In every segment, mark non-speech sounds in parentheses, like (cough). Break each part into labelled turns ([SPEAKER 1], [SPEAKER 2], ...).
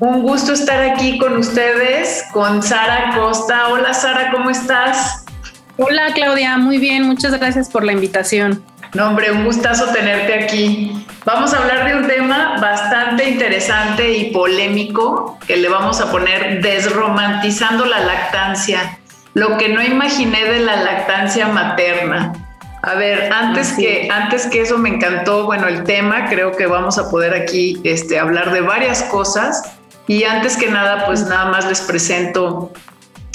[SPEAKER 1] Un gusto estar aquí con ustedes, con Sara Costa. Hola, Sara, ¿cómo estás?
[SPEAKER 2] Hola, Claudia, muy bien, muchas gracias por la invitación.
[SPEAKER 1] No, hombre, un gustazo tenerte aquí. Vamos a hablar de un tema bastante interesante y polémico que le vamos a poner desromantizando la lactancia, lo que no imaginé de la lactancia materna. A ver, antes que, antes que eso me encantó, bueno, el tema, creo que vamos a poder aquí este, hablar de varias cosas. Y antes que nada, pues nada más les presento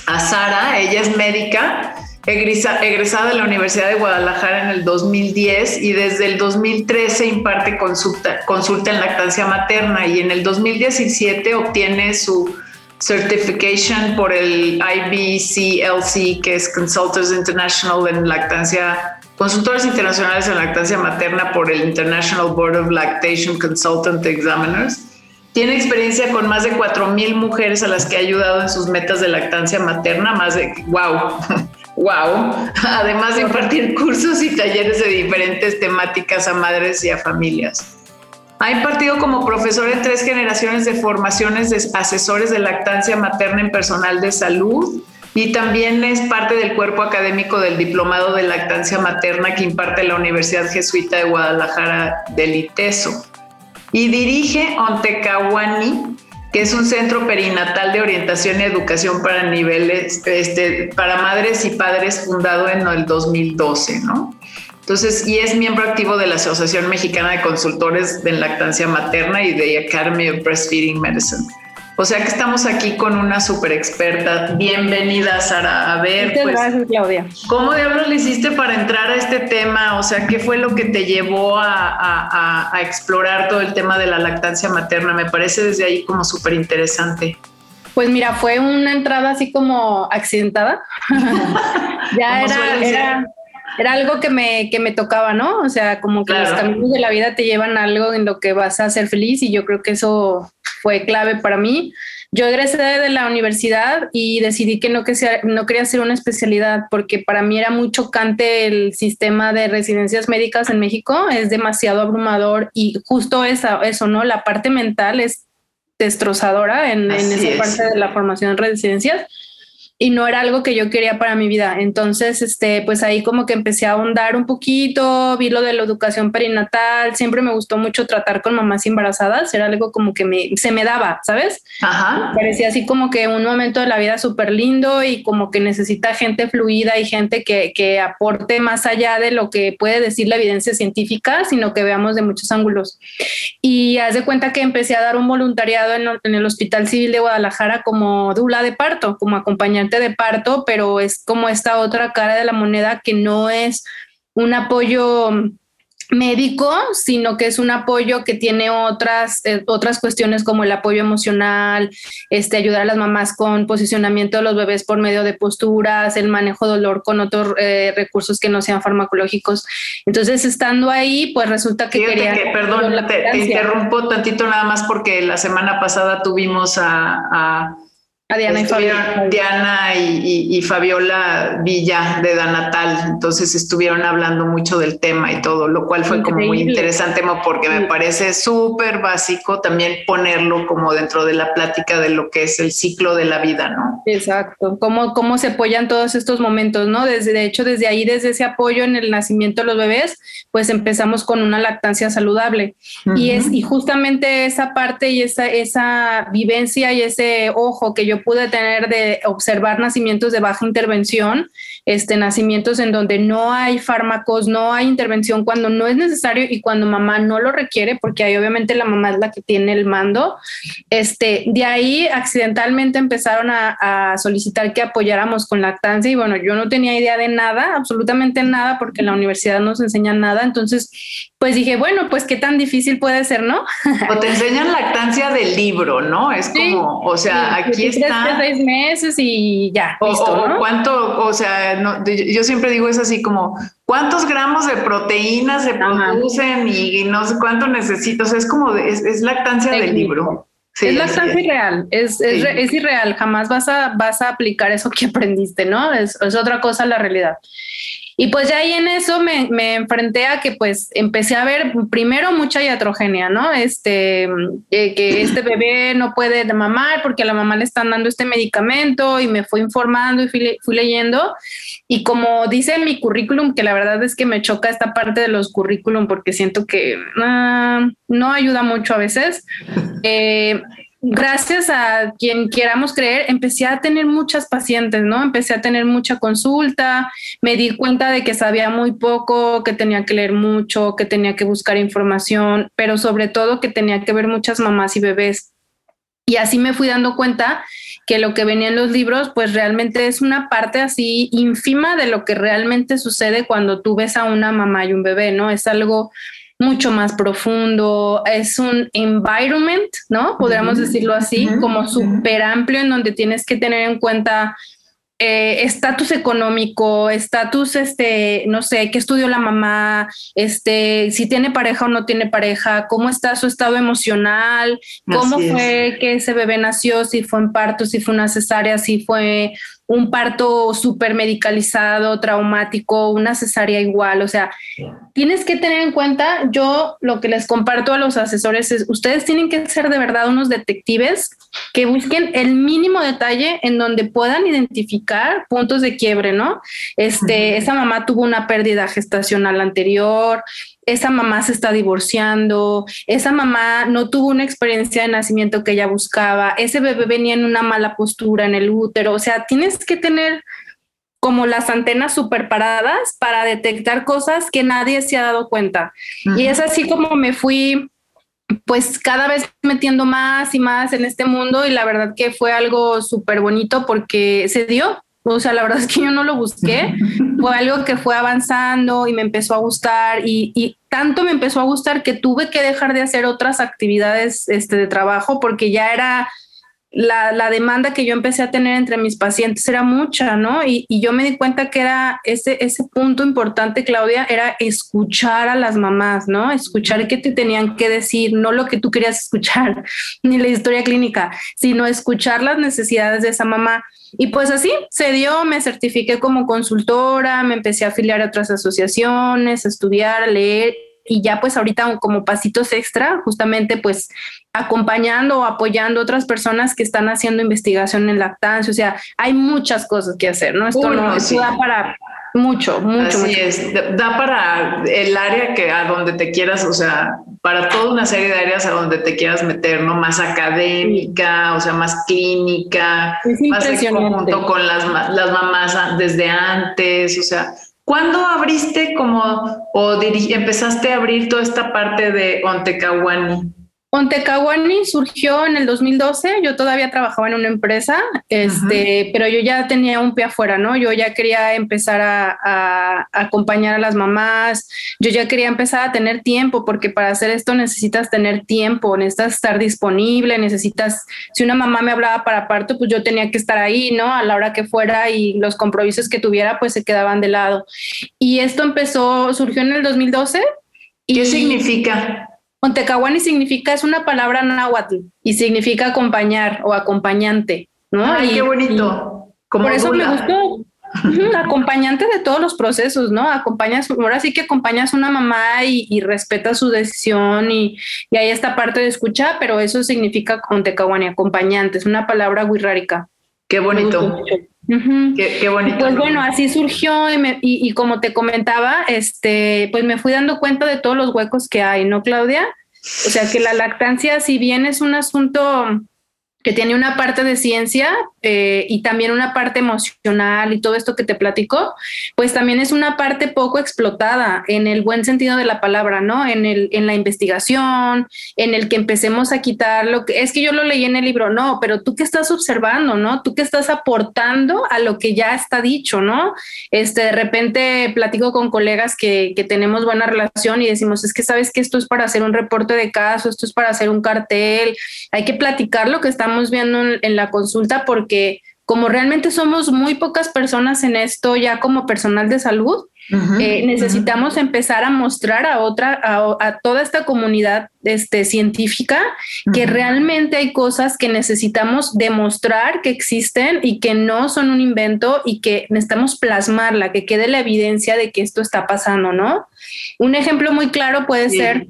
[SPEAKER 1] a Sara, ella es médica, egresada de la Universidad de Guadalajara en el 2010 y desde el 2013 imparte consulta, consulta en lactancia materna y en el 2017 obtiene su certification por el IBCLC, que es Consultants International en lactancia consultores internacionales en lactancia materna por el International Board of Lactation Consultant Examiners. Tiene experiencia con más de 4.000 mujeres a las que ha ayudado en sus metas de lactancia materna, más de, wow, wow, (laughs) además de impartir cursos y talleres de diferentes temáticas a madres y a familias. Ha impartido como profesor en tres generaciones de formaciones de asesores de lactancia materna en personal de salud, y también es parte del cuerpo académico del Diplomado de Lactancia Materna que imparte la Universidad Jesuita de Guadalajara del ITESO. Y dirige Ontecawani, que es un centro perinatal de orientación y educación para niveles, este, para madres y padres fundado en el 2012, ¿no? Entonces, y es miembro activo de la Asociación Mexicana de Consultores de Lactancia Materna y de Academy of Breastfeeding Medicine. O sea que estamos aquí con una super experta. Bienvenida, Sara. A ver,
[SPEAKER 2] Muchas pues, gracias, Claudia.
[SPEAKER 1] ¿cómo diablos le hiciste para entrar a este tema? O sea, ¿qué fue lo que te llevó a, explorar todo el tema de la lactancia materna? Me parece desde ahí como súper interesante.
[SPEAKER 2] Pues mira, fue una entrada así como accidentada. (laughs) ya era, era, algo que me, que me tocaba, ¿no? O sea, como que los caminos de la vida te llevan a algo en lo que vas a ser feliz y yo creo que eso fue clave para mí. Yo egresé de la universidad y decidí que no, que no quería hacer una especialidad porque para mí era muy chocante el sistema de residencias médicas en México, es demasiado abrumador y justo eso, eso ¿no? La parte mental es destrozadora en, en esa parte de la formación en residencias y no era algo que yo quería para mi vida. Entonces, este, pues ahí como que empecé a ahondar un poquito, vi lo de la educación perinatal, siempre me gustó mucho tratar con mamás embarazadas, era algo como que me, se me daba, ¿sabes? Ajá. parecía así como que un momento de la vida súper lindo y como que necesita gente fluida y gente que, que aporte más allá de lo que puede decir la evidencia científica, sino que veamos de muchos ángulos. Y haz de cuenta que empecé a dar un voluntariado en, en el Hospital Civil de Guadalajara como dula de parto, como acompañante de parto, pero es como esta otra cara de la moneda que no es un apoyo médico, sino que es un apoyo que tiene otras, eh, otras cuestiones como el apoyo emocional, este, ayudar a las mamás con posicionamiento de los bebés por medio de posturas, el manejo dolor con otros eh, recursos que no sean farmacológicos. Entonces, estando ahí, pues resulta que quería...
[SPEAKER 1] perdón, te, interrumpo tantito nada más porque la semana pasada tuvimos a Diana, y Fabiola. Diana y, Fabiola Villa de Danatal, entonces estuvieron hablando mucho del tema y todo, lo cual fue como muy interesante porque me parece súper básico también ponerlo como dentro de la plática de lo que es el ciclo de la vida, ¿no?
[SPEAKER 2] Exacto, cómo, cómo se apoyan todos estos momentos, ¿no? Desde, de hecho, desde ahí, desde ese apoyo en el nacimiento de los bebés, pues empezamos con una lactancia saludable. Y es y justamente esa parte y esa, esa vivencia y ese ojo que yo pude tener de observar nacimientos de baja intervención, este, nacimientos en donde no hay fármacos, no hay intervención cuando no es necesario y cuando mamá no lo requiere, porque ahí obviamente la mamá es la que tiene el mando. Este, de ahí accidentalmente empezaron a, a solicitar que apoyáramos con lactancia y bueno, yo no tenía idea de nada, absolutamente nada, porque en la universidad no nos enseñan nada. Entonces, pues dije, bueno, pues qué tan difícil puede ser, ¿no? (laughs)
[SPEAKER 1] O te enseñan lactancia del libro, ¿no? Es como, o sea, aquí está.
[SPEAKER 2] Seis meses y ya.
[SPEAKER 1] O, listo, cuánto, o sea, yo siempre digo es así como, ¿cuántos gramos de proteínas se producen y, no sé cuánto necesito? O sea, es como, es, lactancia del libro.
[SPEAKER 2] es lactancia irreal, es, es, irreal, jamás vas a, vas a aplicar eso que (laughs) aprendiste, ¿no? Es, es otra cosa la realidad. Y pues ya ahí en eso me, me, enfrenté a que pues empecé a ver primero mucha iatrogenia, ¿no? Este, eh, que este bebé no puede mamar porque a la mamá le están dando este medicamento y me fui informando y fui, fui leyendo. Y como dice en mi currículum, que la verdad es que me choca esta parte de los currículum porque siento que ah, no ayuda mucho a veces. Eh, gracias a quien queramos creer, empecé a tener muchas pacientes, ¿no? Empecé a tener mucha consulta, me di cuenta de que sabía muy poco, que tenía que leer mucho, que tenía que buscar información, pero sobre todo que tenía que ver muchas mamás y bebés. Y así me fui dando cuenta que lo que venía en los libros, pues realmente es una parte así ínfima de lo que realmente sucede cuando tú ves a una mamá y un bebé, ¿no? Es algo mucho más profundo, es un environment, ¿no? Podríamos decirlo así, como súper amplio en donde tienes que tener en cuenta eh, estatus económico, estatus, este, no sé, qué estudió la mamá, este, si tiene pareja o no tiene pareja, cómo está su estado emocional, cómo fue que ese bebé nació, si fue en parto, si fue una cesárea, si fue un parto súper medicalizado, traumático, una cesárea igual. O sea, tienes que tener en cuenta, yo lo que les comparto a los asesores es, ustedes tienen que ser de verdad unos detectives que busquen el mínimo detalle en donde puedan identificar puntos de quiebre, ¿no? Este, esa mamá tuvo una pérdida gestacional anterior, esa mamá se está divorciando, esa mamá no tuvo una experiencia de nacimiento que ella buscaba, ese bebé venía en una mala postura en el útero, o sea, tienes que tener como las antenas super paradas para detectar cosas que nadie se ha dado cuenta. Y es así como me fui pues cada vez metiendo más y más en este mundo y la verdad que fue algo súper bonito porque se dio, o sea, la verdad es que yo no lo busqué, (laughs) fue algo que fue avanzando y me empezó a gustar y, tanto me empezó a gustar que tuve que dejar de hacer otras actividades este, de trabajo porque ya era la, demanda que yo empecé a tener entre mis pacientes era mucha, ¿no? Y, yo me di cuenta que era ese, ese punto importante, Claudia, era escuchar a las mamás, ¿no? Escuchar qué te tenían que decir, no lo que tú querías escuchar, (laughs) ni la historia clínica, sino escuchar las necesidades de esa mamá. Y pues así se dio, me certifiqué como consultora, me empecé a afiliar a otras asociaciones, a estudiar, a leer y ya pues ahorita como pasitos extra, justamente pues acompañando o apoyando a otras personas que están haciendo investigación en lactancia, o sea, hay muchas cosas que hacer, ¿no? Esto no da para mucho, mucho.
[SPEAKER 1] Así es, da para el área que a donde te quieras, o sea, para toda una serie de áreas a donde te quieras meter, ¿no? Más académica, o sea, más clínica, más en conjunto con las, las mamás desde antes, o sea, ¿Cuándo abriste como o empezaste a abrir toda esta parte de Ontecahuani?
[SPEAKER 2] Ontecawani surgió en el 2012, yo todavía trabajaba en una empresa, este, pero yo ya tenía un pie afuera, ¿no? Yo ya quería empezar a, acompañar a las mamás, yo ya quería empezar a tener tiempo, porque para hacer esto necesitas tener tiempo, necesitas estar disponible, necesitas, si una mamá me hablaba para parto, pues yo tenía que estar ahí, ¿no? A la hora que fuera y los compromisos que tuviera, pues se quedaban de lado. Y esto empezó, surgió en el 2012.
[SPEAKER 1] ¿Qué significa?
[SPEAKER 2] Ontecawani significa, es una palabra náhuatl y significa acompañar o acompañante, ¿no?
[SPEAKER 1] Ay, qué bonito.
[SPEAKER 2] por eso me gustó. acompañante de todos los procesos, ¿no? Acompañas, ahora sí que acompañas a una mamá y, y respetas su decisión y, y, hay esta parte de escucha, pero eso significa Ontecawani, acompañante, es una palabra wixárika.
[SPEAKER 1] Qué bonito. qué, bonito.
[SPEAKER 2] Pues bueno, así surgió y, y, como te comentaba, este, pues me fui dando cuenta de todos los huecos que hay, ¿no, Claudia? O sea que la lactancia, si bien es un asunto que tiene una parte de ciencia eh, y también una parte emocional y todo esto que te platico, pues también es una parte poco explotada en el buen sentido de la palabra, ¿no? En, el, en la investigación, en el que empecemos a quitar lo que es que yo lo leí en el libro, no, pero tú qué estás observando, ¿no? Tú qué estás aportando a lo que ya está dicho, ¿no? Este, de repente platico con colegas que, que tenemos buena relación y decimos, es que sabes que esto es para hacer un reporte de caso, esto es para hacer un cartel, hay que platicar lo que estamos viendo en, la consulta porque como realmente somos muy pocas personas en esto ya como personal de salud, eh, necesitamos empezar a mostrar a otra, a, toda esta comunidad este, científica que realmente hay cosas que necesitamos demostrar que existen y que no son un invento y que necesitamos plasmarla, que quede la evidencia de que esto está pasando, ¿no? Un ejemplo muy claro puede ser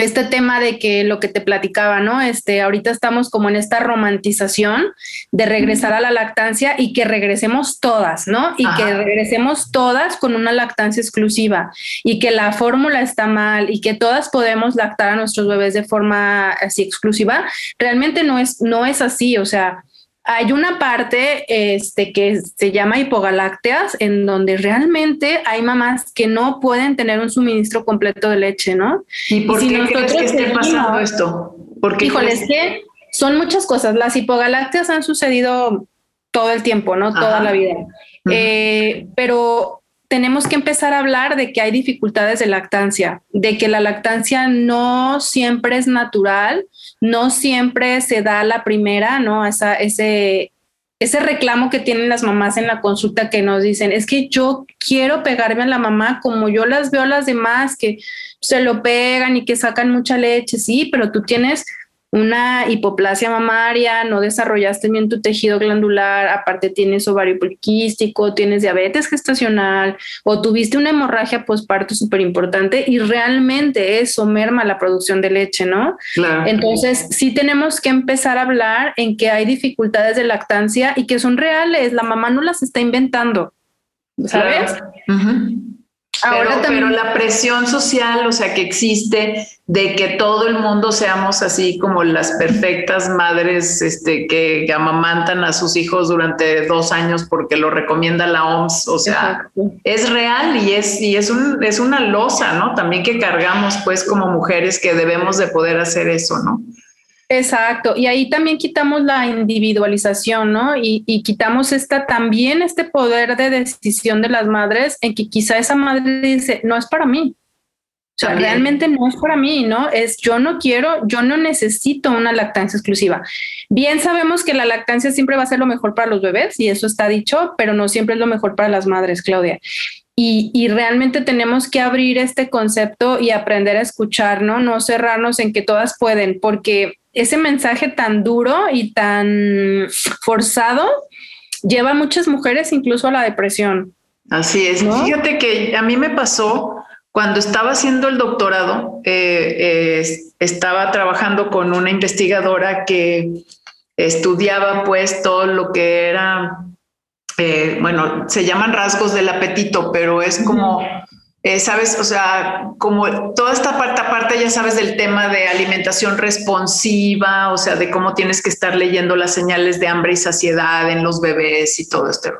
[SPEAKER 2] este tema de que lo que te platicaba, ¿no? Este, ahorita estamos como en esta romantización de regresar a la lactancia y que regresemos todas, ¿no? Y que regresemos todas con una lactancia exclusiva y que la fórmula está mal y que todas podemos lactar a nuestros bebés de forma así exclusiva. Realmente no es, no es así, o sea, hay una parte este, que se llama hipogalácteas, en donde realmente hay mamás que no pueden tener un suministro completo de leche, ¿no?
[SPEAKER 1] ¿Y por qué crees que esté pasando esto?
[SPEAKER 2] Porque híjole, es que son muchas cosas. Las hipogalácteas han sucedido todo el tiempo, ¿no? Toda la vida. Eh, pero tenemos que empezar a hablar de que hay dificultades de lactancia, de que la lactancia no siempre es natural, no siempre se da la primera, ¿no? Esa, ese, ese reclamo que tienen las mamás en la consulta que nos dicen, es que yo quiero pegarme a la mamá como yo las veo a las demás, que se lo pegan y que sacan mucha leche, sí, pero tú tienes una hipoplasia mamaria, no desarrollaste bien tu tejido glandular, aparte tienes ovario poliquístico, tienes diabetes gestacional o tuviste una hemorragia postparto súper importante y realmente eso merma la producción de leche, ¿no? Entonces, sí tenemos que empezar a hablar en que hay dificultades de lactancia y que son reales, la mamá no las está inventando, ¿sabes?
[SPEAKER 1] Ahora pero, la presión social, o sea, que existe de que todo el mundo seamos así como las perfectas madres este, que amamantan a sus hijos durante dos años porque lo recomienda la OMS, o sea, es real y es, y es, un, es una losa, ¿no? También que cargamos pues como mujeres que debemos de poder hacer eso, ¿no?
[SPEAKER 2] Exacto, y ahí también quitamos la individualización, ¿no? Y, quitamos esta también este poder de decisión de las madres en que quizá esa madre dice, no es para mí. O sea, realmente no es para mí, ¿no? Es yo no quiero, yo no necesito una lactancia exclusiva. Bien sabemos que la lactancia siempre va a ser lo mejor para los bebés y eso está dicho, pero no siempre es lo mejor para las madres, Claudia. Y, y, realmente tenemos que abrir este concepto y aprender a escuchar, ¿no? No cerrarnos en que todas pueden, porque ese mensaje tan duro y tan forzado lleva a muchas mujeres incluso a la depresión.
[SPEAKER 1] Así es. Fíjate que a mí me pasó cuando estaba haciendo el doctorado, eh, eh, estaba trabajando con una investigadora que estudiaba pues todo lo que era, eh, bueno, se llaman rasgos del apetito, pero es como eh, sabes, o sea, como toda esta parte aparte, ya sabes del tema de alimentación responsiva, o sea, de cómo tienes que estar leyendo las señales de hambre y saciedad en los bebés y todo esto.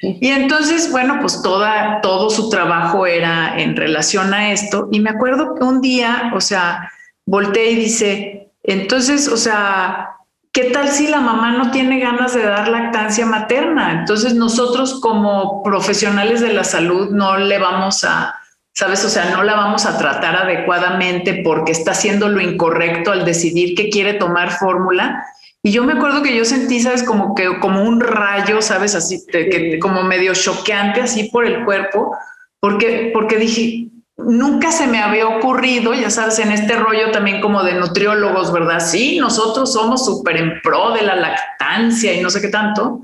[SPEAKER 1] Y entonces, bueno, pues toda, todo su trabajo era en relación a esto. Y me acuerdo que un día, o sea, volteé y dice, entonces, o sea, ¿qué tal si la mamá no tiene ganas de dar lactancia materna? Entonces nosotros como profesionales de la salud no le vamos a ¿sabes? O sea, no la vamos a tratar adecuadamente porque está haciendo lo incorrecto al decidir que quiere tomar fórmula. Y yo me acuerdo que yo sentí, ¿sabes? Como que como un rayo, ¿sabes? Así, que, como medio choqueante así por el cuerpo, porque, porque dije, nunca se me había ocurrido, ya sabes, en este rollo también como de nutriólogos, ¿verdad? Sí, nosotros somos súper en pro de la lactancia y no sé qué tanto.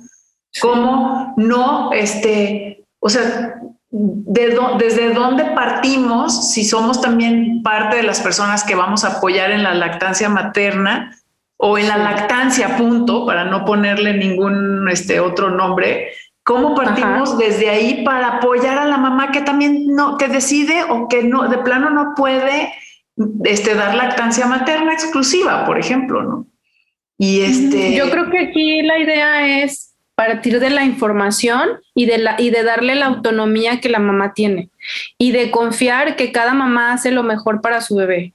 [SPEAKER 1] ¿Cómo no, este, o sea, desde dónde partimos, si somos también parte de las personas que vamos a apoyar en la lactancia materna o en la lactancia, punto, para no ponerle ningún este, otro nombre, ¿cómo partimos desde ahí para apoyar a la mamá que también no, que decide o que no, de plano no puede este, dar lactancia materna exclusiva, por ejemplo, ¿no? Y este...
[SPEAKER 2] Yo creo que aquí la idea es partir de la información y de, la, y de darle la autonomía que la mamá tiene y de confiar que cada mamá hace lo mejor para su bebé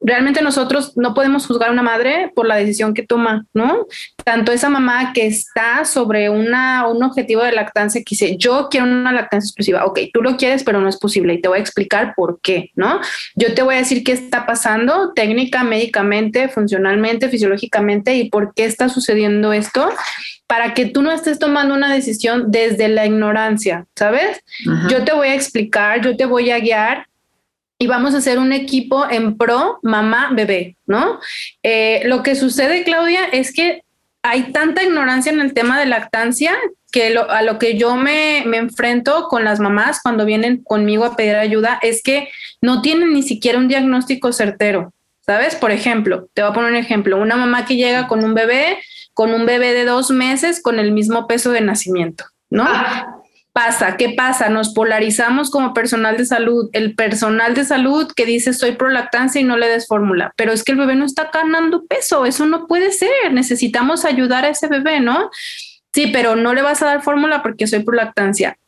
[SPEAKER 2] realmente nosotros no podemos juzgar a una madre por la decisión que toma, ¿no? Tanto esa mamá que está sobre una, un objetivo de lactancia que dice, yo quiero una lactancia exclusiva, ok, tú lo quieres, pero no es posible y te voy a explicar por qué, ¿no? Yo te voy a decir qué está pasando técnica, médicamente, funcionalmente, fisiológicamente y por qué está sucediendo esto para que tú no estés tomando una decisión desde la ignorancia, ¿sabes? Yo te voy a explicar, yo te voy a guiar y vamos a hacer un equipo en pro mamá bebé, ¿no? Eh, lo que sucede, Claudia, es que hay tanta ignorancia en el tema de lactancia que a lo que yo me, me, enfrento con las mamás cuando vienen conmigo a pedir ayuda es que no tienen ni siquiera un diagnóstico certero, ¿sabes? Por ejemplo, te voy a poner un ejemplo, una mamá que llega con un bebé, con un bebé de dos meses con el mismo peso de nacimiento, ¿no? Ah pasa? ¿Qué pasa? Nos polarizamos como personal de salud. El personal de salud que dice soy pro lactancia y no le des fórmula, pero es que el bebé no está ganando peso, eso no puede ser. Necesitamos ayudar a ese bebé, ¿no? Sí, pero no le vas a dar fórmula porque soy pro lactancia.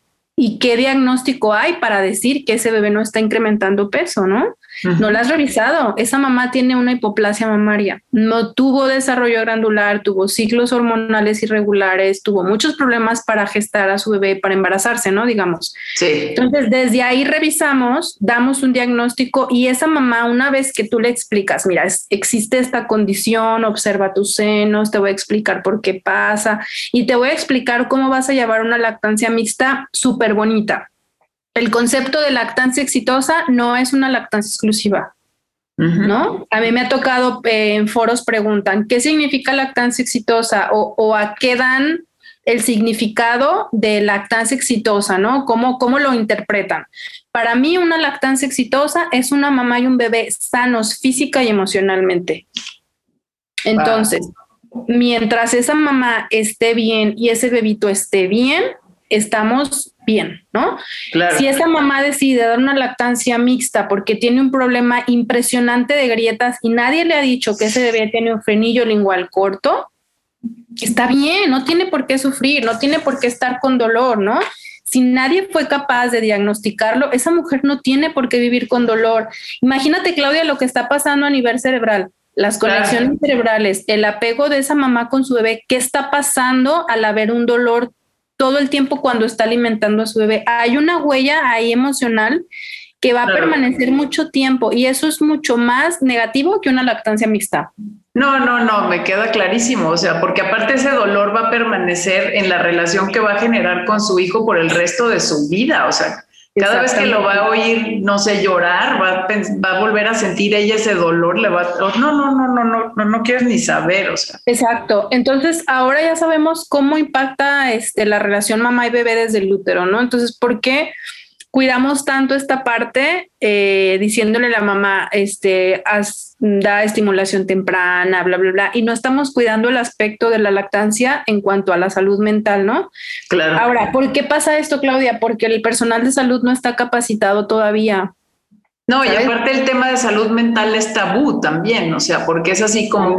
[SPEAKER 2] ¿Y qué diagnóstico hay para decir que ese bebé no está incrementando peso, no? No la has revisado. Esa mamá tiene una hipoplasia mamaria. No tuvo desarrollo glandular, tuvo ciclos hormonales irregulares, tuvo muchos problemas para gestar a su bebé, para embarazarse, ¿no? Digamos.
[SPEAKER 1] Sí.
[SPEAKER 2] Entonces, desde ahí revisamos, damos un diagnóstico y esa mamá, una vez que tú le explicas, mira, existe esta condición, observa tus senos, te voy a explicar por qué pasa y te voy a explicar cómo vas a llevar una lactancia mixta súper bonita el concepto de lactancia exitosa no es una lactancia exclusiva. ¿No? A mí me ha tocado eh, en foros preguntan, ¿qué significa lactancia exitosa? O, a qué dan el significado de lactancia exitosa, ¿no? ¿Cómo, ¿Cómo lo interpretan? Para mí una lactancia exitosa es una mamá y un bebé sanos física y emocionalmente. Entonces, mientras esa mamá esté bien y ese bebito esté bien, estamos bien, ¿no? Si esa mamá decide dar una lactancia mixta porque tiene un problema impresionante de grietas y nadie le ha dicho que ese bebé tiene un frenillo lingual corto, está bien, no tiene por qué sufrir, no tiene por qué estar con dolor, ¿no? Si nadie fue capaz de diagnosticarlo, esa mujer no tiene por qué vivir con dolor. Imagínate, Claudia, lo que está pasando a nivel cerebral las conexiones cerebrales, el apego de esa mamá con su bebé, qué está pasando al haber un dolor todo el tiempo cuando está alimentando a su bebé. Hay una huella ahí emocional que va a permanecer mucho tiempo y eso es mucho más negativo que una lactancia mixta.
[SPEAKER 1] No, no, no, me queda clarísimo, o sea, porque aparte ese dolor va a permanecer en la relación que va a generar con su hijo por el resto de su vida, o sea, cada vez que lo va a oír, no sé, llorar, va a, va a volver a sentir ella ese dolor, le va a, no, no, no, no, no, no, no quieres ni saber, o sea.
[SPEAKER 2] Exacto. Entonces, ahora ya sabemos cómo impacta este, la relación mamá y bebé desde el útero, ¿no? Entonces, ¿por qué? Cuidamos tanto esta parte eh, diciéndole a la mamá, este, da estimulación temprana, bla, bla, bla, y no estamos cuidando el aspecto de la lactancia en cuanto a la salud mental, ¿no?
[SPEAKER 1] Claro.
[SPEAKER 2] Ahora, ¿por qué pasa esto, Claudia? Porque el personal de salud no está capacitado todavía
[SPEAKER 1] no, y aparte el tema de salud mental es tabú también, o sea, porque es así como,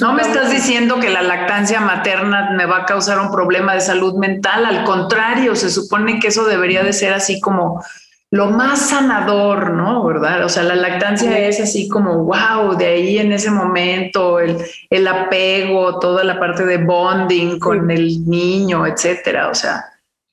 [SPEAKER 1] no me estás diciendo que la lactancia materna me va a causar un problema de salud mental, al contrario, se supone que eso debería de ser así como lo más sanador, ¿no? ¿Verdad? O sea, la lactancia es así como, wow, de ahí en ese momento, el, el apego, toda la parte de bonding con el niño, etcétera, o sea.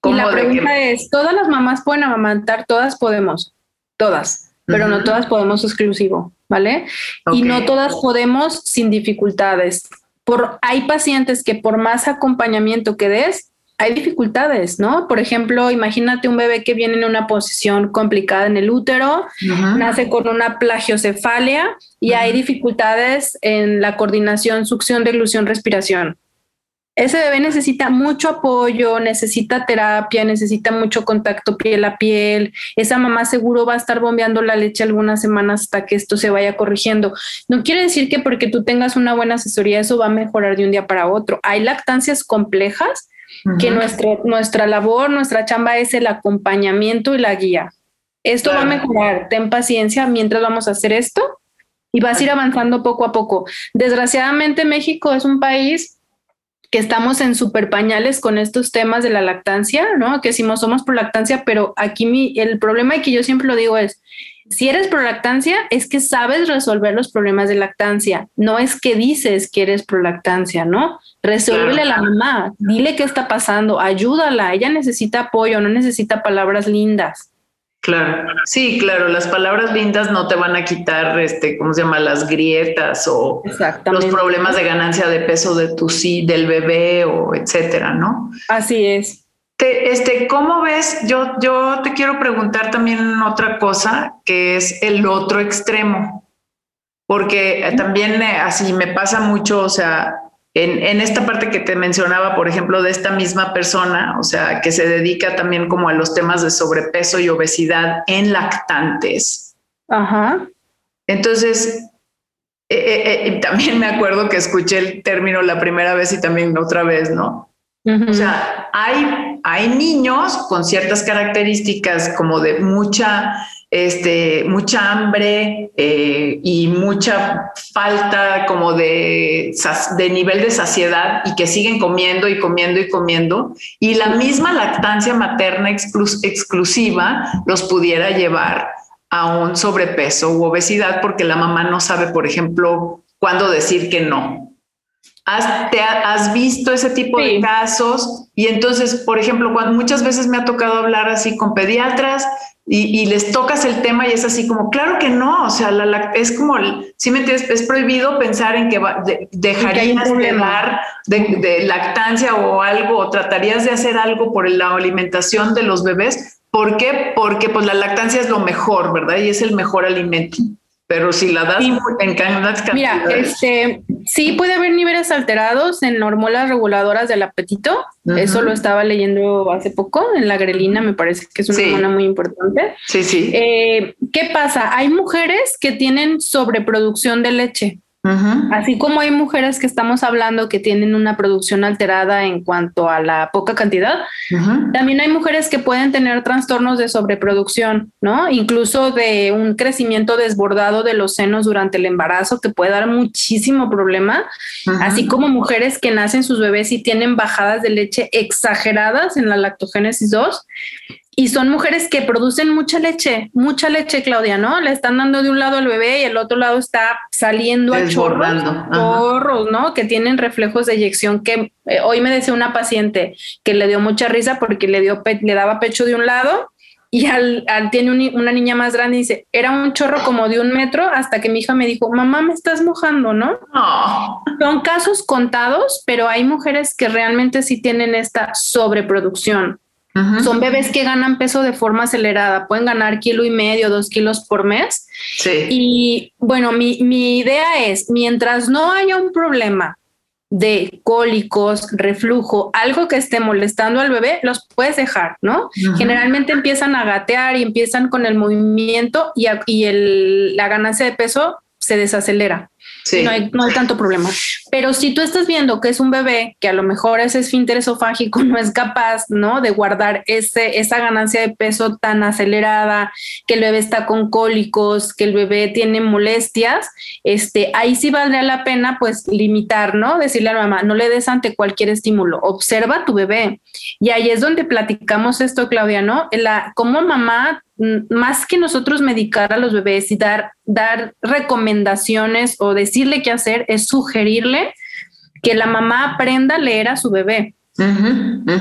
[SPEAKER 2] Y la pregunta es, ¿todas las mamás pueden amamantar? Todas podemos, todas pero no todas podemos exclusivo, ¿vale? Y no todas podemos sin dificultades. Por, hay pacientes que por más acompañamiento que des, hay dificultades, ¿no? Por ejemplo, imagínate un bebé que viene en una posición complicada en el útero, nace con una plagiocefalia y hay dificultades en la coordinación, succión, deglución, respiración. Ese bebé necesita mucho apoyo, necesita terapia, necesita mucho contacto piel a piel. Esa mamá seguro va a estar bombeando la leche algunas semanas hasta que esto se vaya corrigiendo. No quiere decir que porque tú tengas una buena asesoría eso va a mejorar de un día para otro. Hay lactancias complejas que nuestro, nuestra labor, nuestra chamba es el acompañamiento y la guía. Esto va a mejorar, ten paciencia mientras vamos a hacer esto y vas a ir avanzando poco a poco. Desgraciadamente México es un país que estamos en super pañales con estos temas de la lactancia, ¿no? Que decimos somos por lactancia, pero aquí mi, el problema y que yo siempre lo digo es, si eres pro lactancia, es que sabes resolver los problemas de lactancia, no es que dices que eres pro lactancia, ¿no? Resuélvele a la mamá, dile qué está pasando, ayúdala, ella necesita apoyo, no necesita palabras lindas.
[SPEAKER 1] Claro, sí, claro, las palabras lindas no te van a quitar, este, ¿cómo se llama? Las grietas o los problemas de ganancia de peso de tu sí, del bebé o etcétera, ¿no?
[SPEAKER 2] Así es.
[SPEAKER 1] este, ¿cómo ves? Yo, yo te quiero preguntar también otra cosa, que es el otro extremo, porque también eh, así me pasa mucho, o sea, en, esta parte que te mencionaba, por ejemplo, de esta misma persona, o sea, que se dedica también como a los temas de sobrepeso y obesidad en lactantes.
[SPEAKER 2] Ajá.
[SPEAKER 1] Entonces, eh, eh, eh, también me acuerdo que escuché el término la primera vez y también otra vez, ¿no? O sea, hay, hay niños con ciertas características como de mucha este, mucha hambre eh, y mucha falta como de, de nivel de saciedad y que siguen comiendo y comiendo y comiendo. Y la misma lactancia materna exclusiva los pudiera llevar a un sobrepeso u obesidad porque la mamá no sabe, por ejemplo, cuándo decir que no. ¿Has, te has visto ese tipo de casos? Y entonces, por ejemplo, cuando muchas veces me ha tocado hablar así con pediatras y, les tocas el tema y es así como, claro que no, o sea, la, es como, si me entiendes, es prohibido pensar en que dejarías de dar de, lactancia o algo, o tratarías de hacer algo por la alimentación de los bebés. ¿Por qué? Porque pues la lactancia es lo mejor, ¿verdad? Y es el mejor alimento. Pero si la das en cantidades.
[SPEAKER 2] Mira, este, sí puede haber niveles alterados en hormonas reguladoras del apetito. Eso lo estaba leyendo hace poco en la grelina, me parece que es una hormona muy importante.
[SPEAKER 1] Sí, sí.
[SPEAKER 2] Eh, ¿Qué pasa? Hay mujeres que tienen sobreproducción de leche. Así como hay mujeres que estamos hablando que tienen una producción alterada en cuanto a la poca cantidad, también hay mujeres que pueden tener trastornos de sobreproducción, ¿no? Incluso de un crecimiento desbordado de los senos durante el embarazo que puede dar muchísimo problema, así como mujeres que nacen sus bebés y tienen bajadas de leche exageradas en la lactogénesis 2 y son mujeres que producen mucha leche, mucha leche, Claudia, ¿no? Le están dando de un lado al bebé y el otro lado está saliendo a chorros, chorros, ¿no? Que tienen reflejos de eyección que eh, hoy me decía una paciente que le dio mucha risa porque le dio le daba pecho de un lado y al, tiene una niña más grande y dice, era un chorro como de un metro hasta que mi hija me dijo, mamá, me estás mojando, ¿no? Son casos contados, pero hay mujeres que realmente sí tienen esta sobreproducción. Son bebés que ganan peso de forma acelerada, pueden ganar kilo y medio, dos kilos por mes.
[SPEAKER 1] Sí.
[SPEAKER 2] Y bueno, mi, mi idea es, mientras no haya un problema de cólicos, reflujo, algo que esté molestando al bebé, los puedes dejar, ¿no? Generalmente empiezan a gatear y empiezan con el movimiento y, y el, la ganancia de peso se desacelera. No, hay, no hay tanto problema. Pero si tú estás viendo que es un bebé que a lo mejor ese esfínter esofágico (laughs) no es capaz, ¿no? De guardar ese, esa ganancia de peso tan acelerada, que el bebé está con cólicos, que el bebé tiene molestias, este, ahí sí valdría la pena pues limitar, ¿no? Decirle a la mamá, no le des ante cualquier estímulo, observa tu bebé. Y ahí es donde platicamos esto, Claudia, ¿no? Como mamá más que nosotros medicar a los bebés y dar, dar recomendaciones o decirle qué hacer, es sugerirle que la mamá aprenda a leer a su bebé.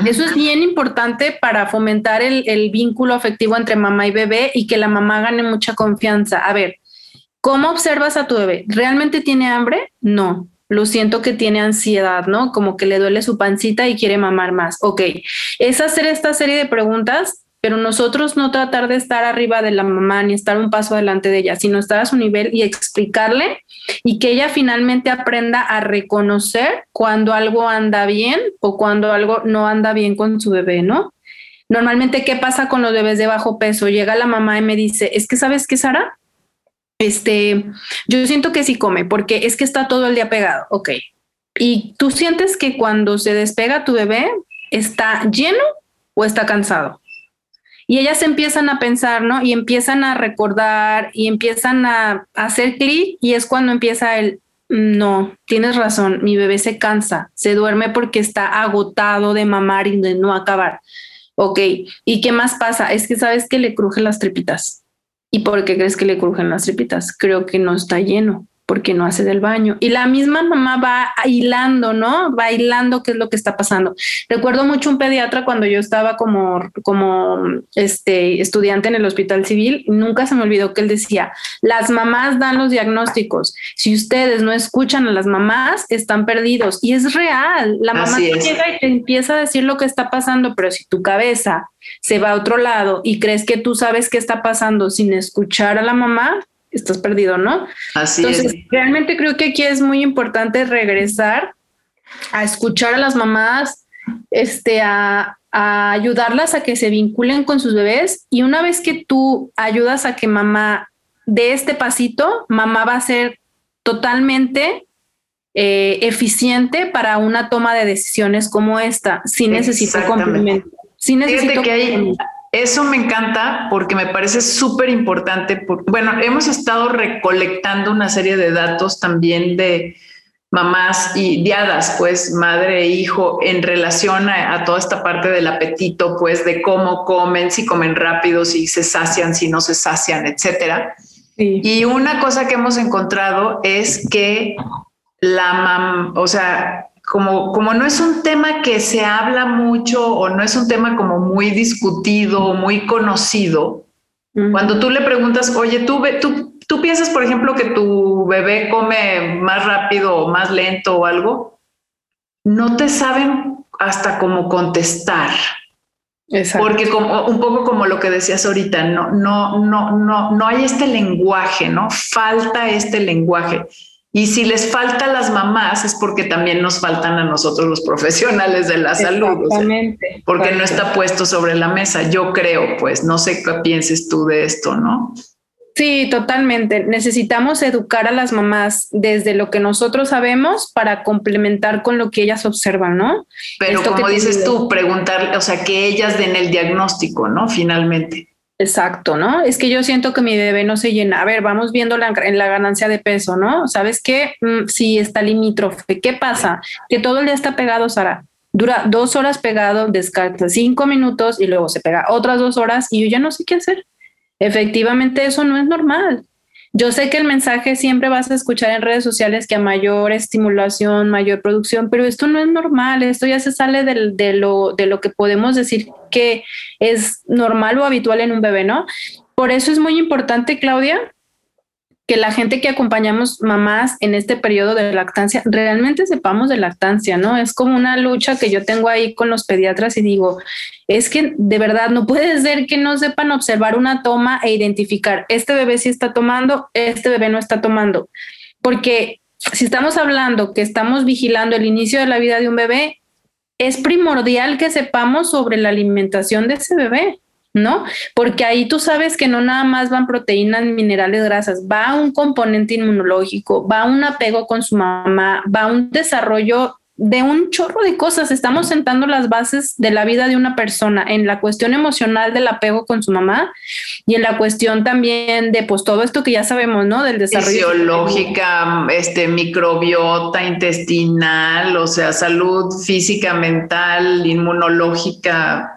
[SPEAKER 2] Eso es bien importante para fomentar el, el, vínculo afectivo entre mamá y bebé y que la mamá gane mucha confianza. A ver, ¿cómo observas a tu bebé? ¿Realmente tiene hambre? No. Lo siento que tiene ansiedad, ¿no? Como que le duele su pancita y quiere mamar más. Ok, es hacer esta serie de preguntas pero nosotros no tratar de estar arriba de la mamá ni estar un paso adelante de ella, sino estar a su nivel y explicarle y que ella finalmente aprenda a reconocer cuando algo anda bien o cuando algo no anda bien con su bebé, ¿no? Normalmente, ¿qué pasa con los bebés de bajo peso? Llega la mamá y me dice, es que sabes qué, Sara, este, yo siento que sí come porque es que está todo el día pegado, ok. Y tú sientes que cuando se despega tu bebé está lleno o está cansado Y ellas empiezan a pensar, ¿no? Y empiezan a recordar y empiezan a, hacer clic y es cuando empieza el, no, tienes razón, mi bebé se cansa, se duerme porque está agotado de mamar y de no acabar. Ok, ¿y qué más pasa? Es que sabes que le crujen las tripitas. ¿Y por qué crees que le crujen las tripitas? Creo que no está lleno porque no hace del baño. Y la misma mamá va hilando, ¿no? Va hilando qué es lo que está pasando. Recuerdo mucho un pediatra cuando yo estaba como, como este, estudiante en el hospital civil, nunca se me olvidó que él decía, las mamás dan los diagnósticos. Si ustedes no escuchan a las mamás, están perdidos. Y es real. La mamá llega y te empieza a decir lo que está pasando, pero si tu cabeza se va a otro lado y crees que tú sabes qué está pasando sin escuchar a la mamá, estás perdido, ¿no?
[SPEAKER 1] Así
[SPEAKER 2] Entonces, realmente creo que aquí es muy importante regresar a escuchar a las mamás, este, a, a ayudarlas a que se vinculen con sus bebés y una vez que tú ayudas a que mamá dé este pasito, mamá va a ser totalmente eh, eficiente para una toma de decisiones como esta, sin necesito complemento. Sin necesito
[SPEAKER 1] que hay, eso me encanta porque me parece súper importante. Bueno, hemos estado recolectando una serie de datos también de mamás y diadas, pues madre e hijo, en relación a, toda esta parte del apetito, pues de cómo comen, si comen rápido, si se sacian, si no se sacian, etcétera. Y una cosa que hemos encontrado es que la mam, o sea, como, como no es un tema que se habla mucho o no es un tema como muy discutido, muy conocido, cuando tú le preguntas, oye, tú, tú, tú piensas, por ejemplo, que tu bebé come más rápido o más lento o algo, no te saben hasta cómo contestar. Porque como, un poco como lo que decías ahorita, no, no, no, no, no hay este lenguaje, ¿no? Falta este lenguaje. Y si les falta a las mamás es porque también nos faltan a nosotros los profesionales de la salud. Exactamente. porque no está puesto sobre la mesa. Yo creo, pues, no sé qué pienses tú de esto, ¿no?
[SPEAKER 2] Sí, totalmente. Necesitamos educar a las mamás desde lo que nosotros sabemos para complementar con lo que ellas observan, ¿no?
[SPEAKER 1] Pero como dices tú, preguntar, o sea, que ellas den el diagnóstico, ¿no? Finalmente.
[SPEAKER 2] Exacto, ¿no? Es que yo siento que mi bebé no se llena. A ver, vamos viendo la, en la ganancia de peso, ¿no? ¿Sabes qué? Mm, está limítrofe. ¿Qué pasa? Que todo el día está pegado, Sara. Dura dos horas pegado, descarta cinco minutos y luego se pega otras dos horas y yo ya no sé qué hacer. Efectivamente, eso no es normal. Yo sé que el mensaje siempre vas a escuchar en redes sociales que a mayor estimulación, mayor producción, pero esto no es normal, esto ya se sale de, lo, de lo que podemos decir que es normal o habitual en un bebé, ¿no? Por eso es muy importante, Claudia, que la gente que acompañamos mamás en este periodo de lactancia realmente sepamos de lactancia, ¿no? Es como una lucha que yo tengo ahí con los pediatras y digo, es que de verdad no puede (laughs) ser que no sepan observar una toma e identificar, este bebé sí está tomando, este bebé no está tomando, porque si estamos hablando que estamos vigilando el inicio de la vida de un bebé, es primordial que sepamos sobre la alimentación de ese bebé. ¿No? Porque ahí tú sabes que no nada más van proteínas, minerales, grasas, va un componente inmunológico, va un apego con su mamá, va un desarrollo de un chorro de cosas. Estamos sentando las bases de la vida de una persona en la cuestión emocional del apego con su mamá y en la cuestión también de pues todo esto que ya sabemos, ¿no? Del desarrollo
[SPEAKER 1] fisiológica, este microbiota intestinal, o sea, salud física, mental, inmunológica.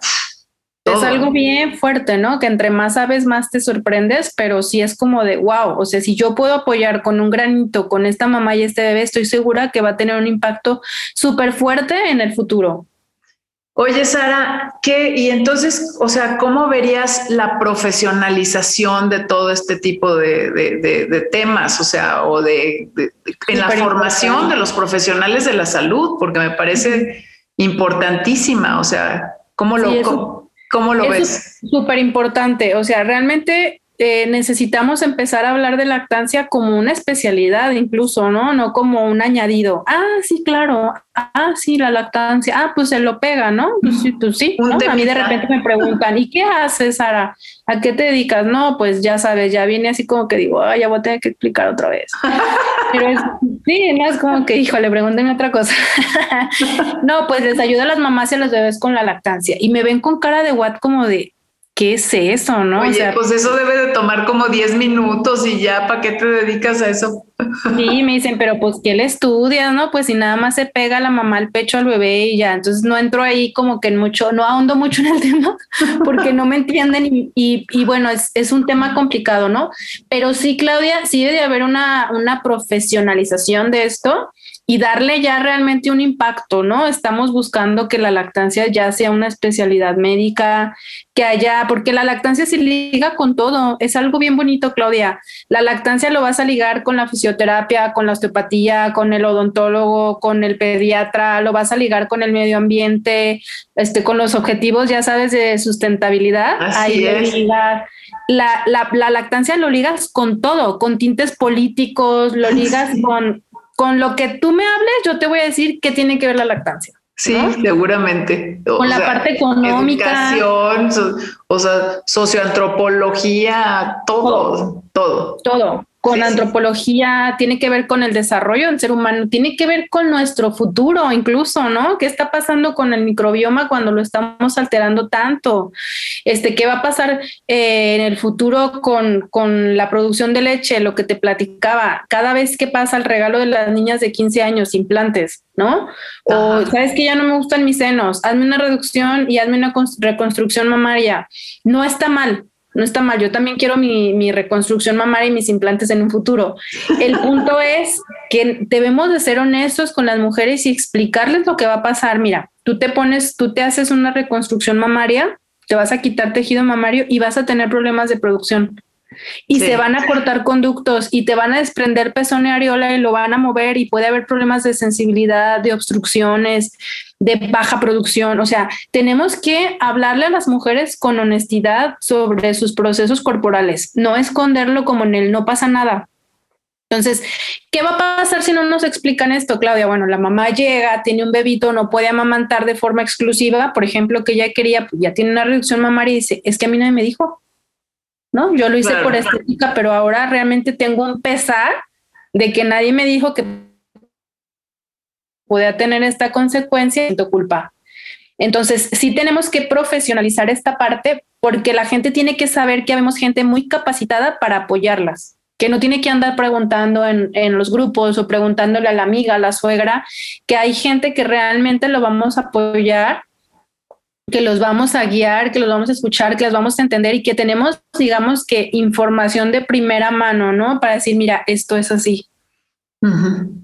[SPEAKER 2] Es algo bien fuerte, ¿no? Que entre más sabes, más te sorprendes, pero sí es como de, wow, o sea, si yo puedo apoyar con un granito con esta mamá y este bebé, estoy segura que va a tener un impacto súper fuerte en el futuro.
[SPEAKER 1] Oye, Sara, ¿qué? Y entonces, o sea, ¿cómo verías la profesionalización de todo este tipo de, temas? O sea, o de, en la formación de los profesionales de la salud, porque me parece importantísima. O sea, ¿cómo lo... ¿Cómo lo ves?
[SPEAKER 2] Súper importante. O sea, realmente eh, necesitamos empezar a hablar de lactancia como una especialidad incluso, ¿no? No como un añadido. Ah, sí, claro. Ah, sí, la lactancia. Ah, pues se lo pega, ¿no? Pues sí, pues sí. A mí de repente me preguntan, ¿y qué haces, Sara? ¿A qué te dedicas? No, pues ya sabes, ya viene así como que digo, ah, ya voy a tener que explicar otra vez. (laughs) Pero es, sí, no es como que, híjole, pregúntenme otra cosa. (laughs) no, pues les ayuda a las mamás y a los bebés con la lactancia y me ven con cara de what como de, ¿qué es eso? ¿no?
[SPEAKER 1] Oye, o sea, pues eso debe de tomar como 10 minutos y ya, ¿para qué te dedicas a eso? (laughs)
[SPEAKER 2] Sí, me dicen, pero pues ¿qué le estudias? No, pues si nada más se pega la mamá al pecho al bebé y ya, entonces no entro ahí como que en mucho, no ahondo mucho en el (laughs) tema porque no me entienden y, y, bueno, es, es, un tema complicado, ¿no? Pero sí, Claudia, sí debe haber una, una profesionalización de esto y darle ya realmente un impacto, ¿no? Estamos buscando que la lactancia ya sea una especialidad médica, que haya, porque la lactancia se liga con todo, es algo bien bonito, Claudia. La lactancia lo vas a ligar con la fisioterapia, con la osteopatía, con el odontólogo, con el pediatra, lo vas a ligar con el medio ambiente, este, con los objetivos, ya sabes, de sustentabilidad.
[SPEAKER 1] Así es.
[SPEAKER 2] La, la, la, lactancia lo ligas con todo, con tintes políticos, lo ligas con con lo que tú me hables, yo te voy a decir qué tiene que ver la lactancia.
[SPEAKER 1] Sí, seguramente.
[SPEAKER 2] Con la parte económica.
[SPEAKER 1] Educación, o sea, socioantropología, todo, todo.
[SPEAKER 2] Todo con antropología, tiene que ver con el desarrollo del ser humano, tiene que ver con nuestro futuro incluso, ¿no? ¿Qué está pasando con el microbioma cuando lo estamos alterando tanto? Este, ¿Qué va a pasar eh, en el futuro con, con, la producción de leche? Lo que te platicaba, cada vez que pasa el regalo de las niñas de 15 años, implantes, ¿no? O sabes que ya no me gustan mis senos, hazme una reducción y hazme una reconstrucción mamaria. No está mal, no está mal, yo también quiero mi, reconstrucción mamaria y mis implantes en un futuro. El (laughs) punto es que debemos de ser honestos con las mujeres y explicarles lo que va a pasar. Mira, tú te pones, tú te haces una reconstrucción mamaria, te vas a quitar tejido mamario y vas a tener problemas de producción. Y se van a cortar conductos y te van a desprender pezón y areola y lo van a mover y puede haber problemas de sensibilidad, de obstrucciones de baja producción. O sea, tenemos que hablarle a las mujeres con honestidad sobre sus procesos corporales, no esconderlo como en el no pasa nada. Entonces, ¿qué va a pasar si no nos explican esto, Claudia? Bueno, la mamá llega, tiene un bebito, no puede amamantar de forma exclusiva, por ejemplo, que ella quería, pues, ya tiene una reducción mamaria y dice, es que a mí nadie me dijo, ¿no? Yo lo hice por estética, pero ahora realmente tengo un pesar de que nadie me dijo que podía tener esta consecuencia, siento culpa. Entonces, sí tenemos que profesionalizar esta parte porque la gente tiene que saber que habemos gente muy capacitada para apoyarlas, que no tiene que andar preguntando en, en, los grupos o preguntándole a la amiga, a la suegra, que hay gente que realmente lo vamos a apoyar, que los vamos a guiar, que los vamos a escuchar, que los vamos a entender y que tenemos, digamos que, información de primera mano, ¿no? Para decir, mira, esto es así.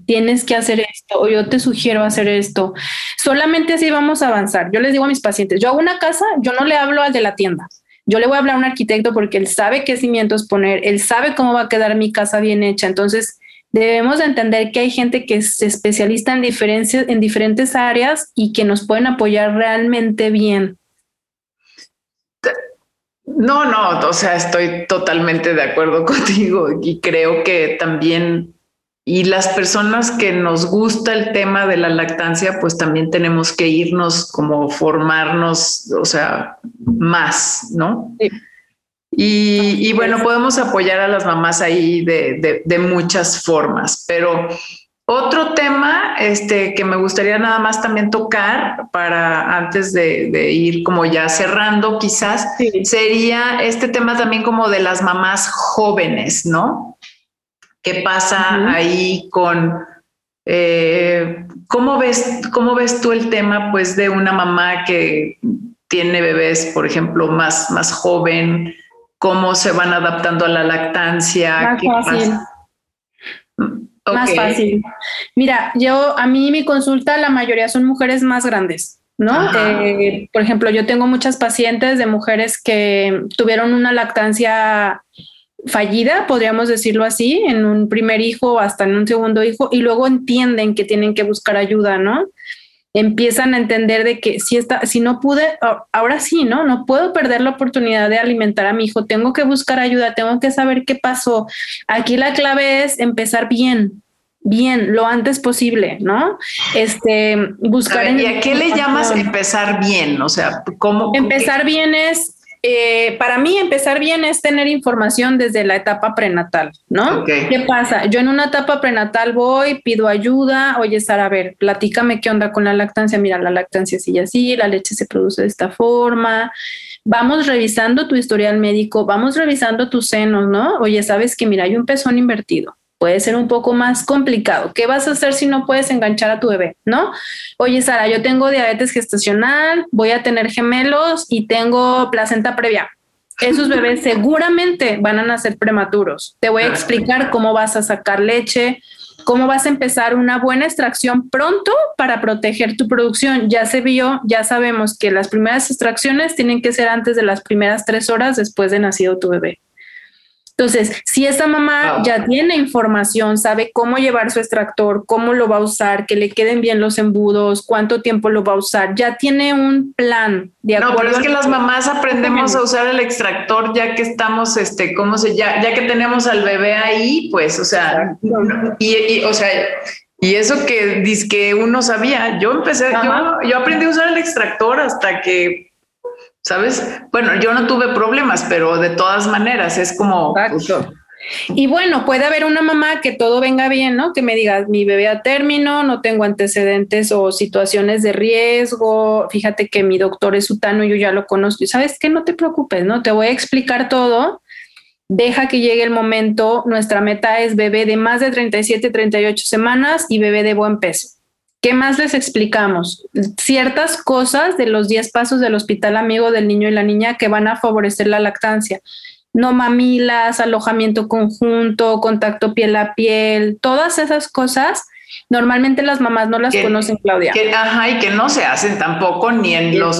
[SPEAKER 2] Tienes que hacer esto o yo te sugiero hacer esto. Solamente así vamos a avanzar. Yo les digo a mis pacientes, yo hago una casa, yo no le hablo al de la tienda. Yo le voy a hablar a un arquitecto porque él sabe qué cimientos poner, él sabe cómo va a quedar mi casa bien hecha. Entonces, debemos de entender que hay gente que es especialista en, en diferentes áreas y que nos pueden apoyar realmente bien.
[SPEAKER 1] No, no, o sea, estoy totalmente de acuerdo (laughs) contigo y creo que también y las personas que nos gusta el tema de la lactancia, pues también tenemos que irnos como formarnos, o sea, más, ¿no? Y, bueno, podemos apoyar a las mamás ahí de, muchas formas, pero otro tema este, que me gustaría nada más también tocar para antes de, ir como ya cerrando quizás, sería este tema también como de las mamás jóvenes, ¿no? ¿Qué pasa ahí con... Eh, ¿cómo, ves, ¿Cómo ves tú el tema pues, de una mamá que tiene bebés, por ejemplo, más, más joven? ¿Cómo se van adaptando a la lactancia?
[SPEAKER 2] Más fácil. Más fácil. Mira, yo, a mí mi consulta, la mayoría son mujeres más grandes. ¿no? Eh, por ejemplo, yo tengo muchas pacientes de mujeres que tuvieron una lactancia fallida, podríamos decirlo así, en un primer hijo o hasta en un segundo hijo, y luego entienden que tienen que buscar ayuda, ¿no? Empiezan a entender de que si está, si no pude, ahora sí, ¿no? No puedo perder la oportunidad de alimentar a mi hijo, tengo que buscar ayuda, tengo que saber qué pasó. Aquí la clave es empezar bien, bien, lo antes posible, ¿no? Este, buscar.
[SPEAKER 1] ¿Y a qué le llamas empezar bien? O sea, ¿cómo?
[SPEAKER 2] Empezar bien es eh, para mí empezar bien es tener información desde la etapa prenatal, ¿no? ¿Qué pasa? Yo en una etapa prenatal voy, pido ayuda, oye Sara, a ver, platícame qué onda con la lactancia, mira, la lactancia sigue así, la leche se produce de esta forma, vamos revisando tu historial médico, vamos revisando tus senos, ¿no? Oye, sabes que mira, hay un pezón invertido puede ser un poco más complicado. ¿Qué vas a hacer si no puedes enganchar a tu bebé? ¿No? Oye, Sara, yo tengo diabetes gestacional, voy a tener gemelos y tengo placenta previa. Esos bebés (laughs) seguramente van a nacer prematuros. Te voy a explicar cómo vas a sacar leche, cómo vas a empezar una buena extracción pronto para proteger tu producción. Ya se vio, ya sabemos que las primeras extracciones tienen que ser antes de las primeras tres horas después de nacido tu bebé. Entonces, si esa mamá ya tiene información, sabe cómo llevar su extractor, cómo lo va a usar, que le queden bien los embudos, cuánto tiempo lo va a usar, ya tiene un plan
[SPEAKER 1] de acuerdo. No, pero es que las mamás aprendemos a usar el extractor ya que estamos, este, ¿cómo se ya, ya que tenemos al bebé ahí, pues, o sea, y, o sea, y eso que dice que uno sabía, yo empecé, yo, yo aprendí a usar el extractor hasta que ¿sabes? Bueno, yo no tuve problemas, pero de todas maneras es como... Pues,
[SPEAKER 2] y bueno, puede haber una mamá que todo venga bien, ¿no? Que me diga, mi bebé a término, no tengo antecedentes o situaciones de riesgo, fíjate que mi doctor es sutano, yo ya lo conozco. ¿Sabes qué? No te preocupes, ¿no? Te voy a explicar todo. Deja que llegue el momento. Nuestra meta es bebé de más de 37, 38 semanas y bebé de buen peso. ¿Qué más les explicamos? Ciertas cosas de los 10 pasos del hospital amigo del niño y la niña que van a favorecer la lactancia. No mamilas, alojamiento conjunto, contacto piel a piel, todas esas cosas. Normalmente las mamás no las conocen, Claudia.
[SPEAKER 1] ajá, y que no se hacen tampoco ni en, los,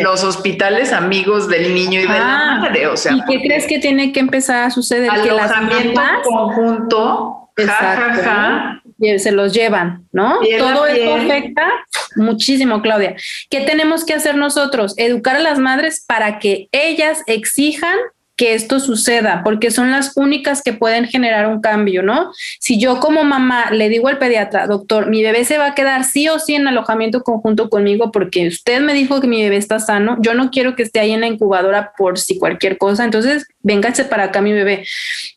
[SPEAKER 1] los hospitales amigos del niño y de la madre. O sea,
[SPEAKER 2] ¿y qué crees que tiene que empezar a suceder?
[SPEAKER 1] Alojamiento conjunto, ja,
[SPEAKER 2] se los llevan, ¿no? Todo esto afecta muchísimo, Claudia. ¿Qué tenemos que hacer nosotros? Educar a las madres para que ellas exijan que esto suceda, porque son las únicas que pueden generar un cambio, ¿no? Si yo como mamá le digo al pediatra, doctor, mi bebé se va a quedar sí o sí en alojamiento conjunto conmigo porque usted me dijo que mi bebé está sano, yo no quiero que esté ahí en la incubadora por si cualquier cosa, entonces véngase para acá mi bebé.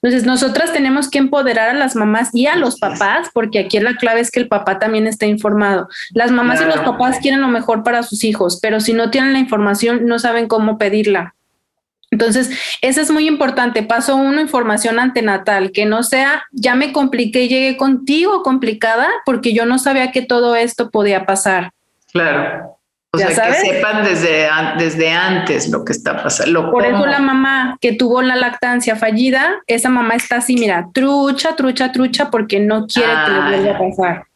[SPEAKER 2] Entonces nosotras tenemos que empoderar a las mamás y a los papás, porque aquí la clave es que el papá también esté informado. Las mamás y los papás quieren lo mejor para sus hijos, pero si no tienen la información, no saben cómo pedirla. Entonces, eso es muy importante. Paso uno, información antenatal, que no sea, ya me compliqué y llegué contigo complicada porque yo no sabía que todo esto podía pasar.
[SPEAKER 1] Claro. O sea, que sepan desde, desde antes lo que está pasando.
[SPEAKER 2] Por eso la mamá que tuvo la lactancia fallida, esa mamá está así, mira, trucha, trucha, trucha, porque no quiere que le vuelva a ah. pasar.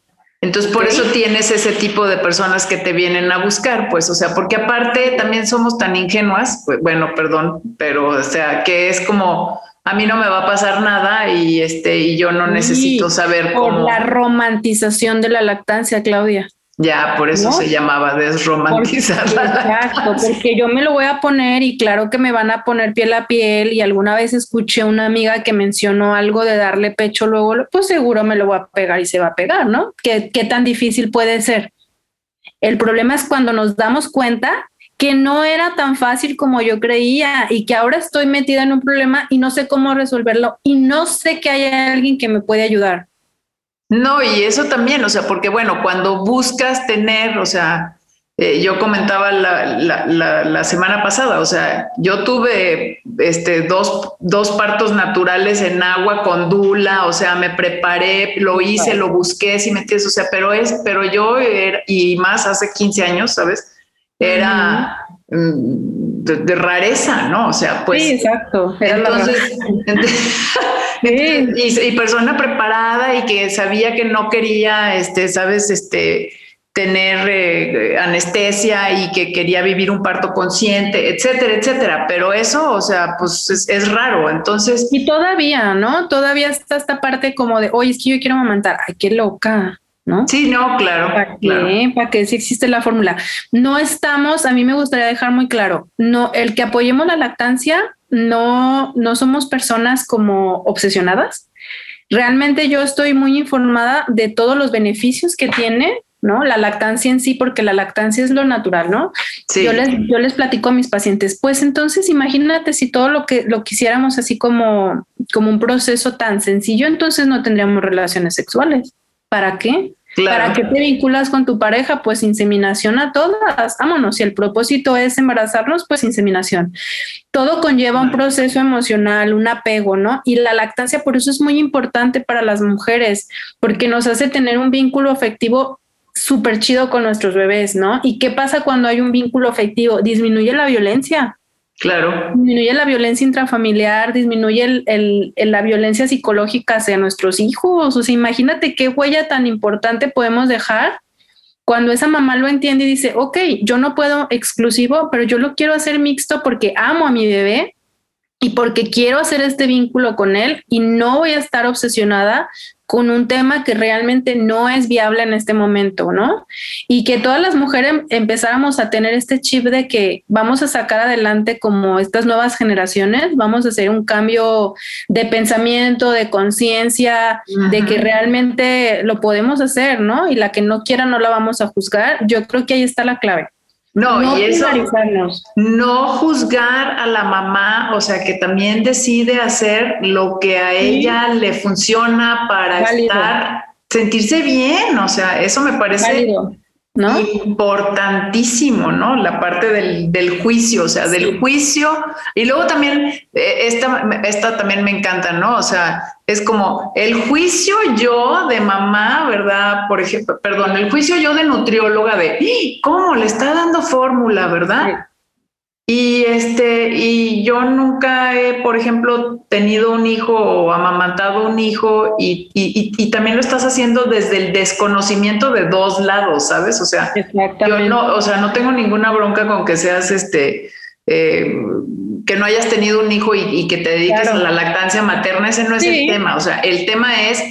[SPEAKER 1] Entonces, por eso tienes ese tipo de personas que te vienen a buscar, pues, o sea, porque aparte también somos tan ingenuas, pues, bueno, perdón, pero, o sea, que es como, a mí no me va a pasar nada y este, y yo no necesito saber
[SPEAKER 2] cómo. Por la romantización de la lactancia, Claudia.
[SPEAKER 1] Ya, por eso se llamaba desromantizar. (laughs)
[SPEAKER 2] exacto, (laughs) porque yo me lo voy a poner y claro que me van a poner piel a piel y alguna vez escuché una amiga que mencionó algo de darle pecho luego, pues seguro me lo voy a pegar y se va a pegar, ¿no? ¿Qué, qué tan difícil puede ser? El problema es cuando nos damos cuenta que no era tan fácil como yo creía y que ahora estoy metida en un problema y no sé cómo resolverlo y no sé que haya alguien que me puede ayudar.
[SPEAKER 1] No, y eso también, o sea, porque bueno, cuando buscas tener, o sea, eh, yo comentaba la, semana pasada, o sea, yo tuve este, dos, dos, partos naturales en agua con dula, o sea, me preparé, lo hice, lo busqué, si me entiendes, o sea, pero es, pero yo, y más hace 15 años, ¿sabes? Era mm, de, rareza, ¿no? O sea, pues.
[SPEAKER 2] Sí, exacto.
[SPEAKER 1] entonces, (laughs) (laughs) y, persona preparada y que sabía que no quería, este, sabes, este, tener eh, anestesia y que quería vivir un parto consciente, etcétera, etcétera. Pero eso, o sea, pues es, raro. Entonces.
[SPEAKER 2] Y todavía, ¿no? Todavía está esta parte como de, oye, es que yo quiero amamantar. Ay, qué loca. ¿No?
[SPEAKER 1] Sí, no, claro.
[SPEAKER 2] ¿Para qué? ¿Para qué? Si existe la fórmula. No estamos, a mí me gustaría dejar muy claro, no, el que apoyemos la lactancia no, no somos personas como obsesionadas. Realmente yo estoy muy informada de todos los beneficios que tiene ¿no? La lactancia en sí, porque la lactancia es lo natural, ¿no? Sí. Yo les, yo les platico a mis pacientes, pues entonces imagínate si todo lo que lo quisiéramos así como, como un proceso tan sencillo, entonces no tendríamos relaciones sexuales. ¿Para qué? ¿Para qué te vinculas con tu pareja? Pues inseminación a todas. Vámonos, si el propósito es embarazarnos, pues inseminación. Todo conlleva un proceso emocional, un apego, ¿no? Y la lactancia por eso es muy importante para las mujeres, porque nos hace tener un vínculo afectivo súper chido con nuestros bebés, ¿no? ¿Y qué pasa cuando hay un vínculo afectivo? Disminuye la violencia.
[SPEAKER 1] Claro.
[SPEAKER 2] Disminuye la violencia intrafamiliar, disminuye la violencia psicológica hacia nuestros hijos. O sea, imagínate qué huella tan importante podemos dejar cuando esa mamá lo entiende y dice, ok, yo no puedo exclusivo, pero yo lo quiero hacer mixto porque amo a mi bebé y porque quiero hacer este vínculo con él y no voy a estar obsesionada con un tema que realmente no es viable en este momento, ¿no? Y que todas las mujeres empezáramos a tener este chip de que vamos a sacar adelante como estas nuevas generaciones, vamos a hacer un cambio de pensamiento, de conciencia, de que realmente lo podemos hacer, ¿no? Y la que no quiera no la vamos a juzgar. Yo creo que ahí está la clave.
[SPEAKER 1] No, y eso, no juzgar a la mamá, o sea, que también decide hacer lo que a ella le funciona para estar, sentirse bien, o sea, eso me parece ¿no? Importantísimo, ¿no? La parte del, juicio, o sea, del juicio. Y luego también, eh, esta, esta también me encanta, ¿no? O sea, es como el juicio yo de mamá, ¿verdad? Por ejemplo, perdón, el juicio yo de nutrióloga de, ¡Ah! ¿cómo le está dando fórmula, verdad? Y este, y yo nunca he, por ejemplo, tenido un hijo o amamantado un hijo y, y, también lo estás haciendo desde el desconocimiento de dos lados, ¿sabes? O sea, yo no, o sea, no tengo ninguna bronca con que seas este, eh, que no hayas tenido un hijo y, que te dediques a la lactancia materna, ese no es el tema. O sea, el tema es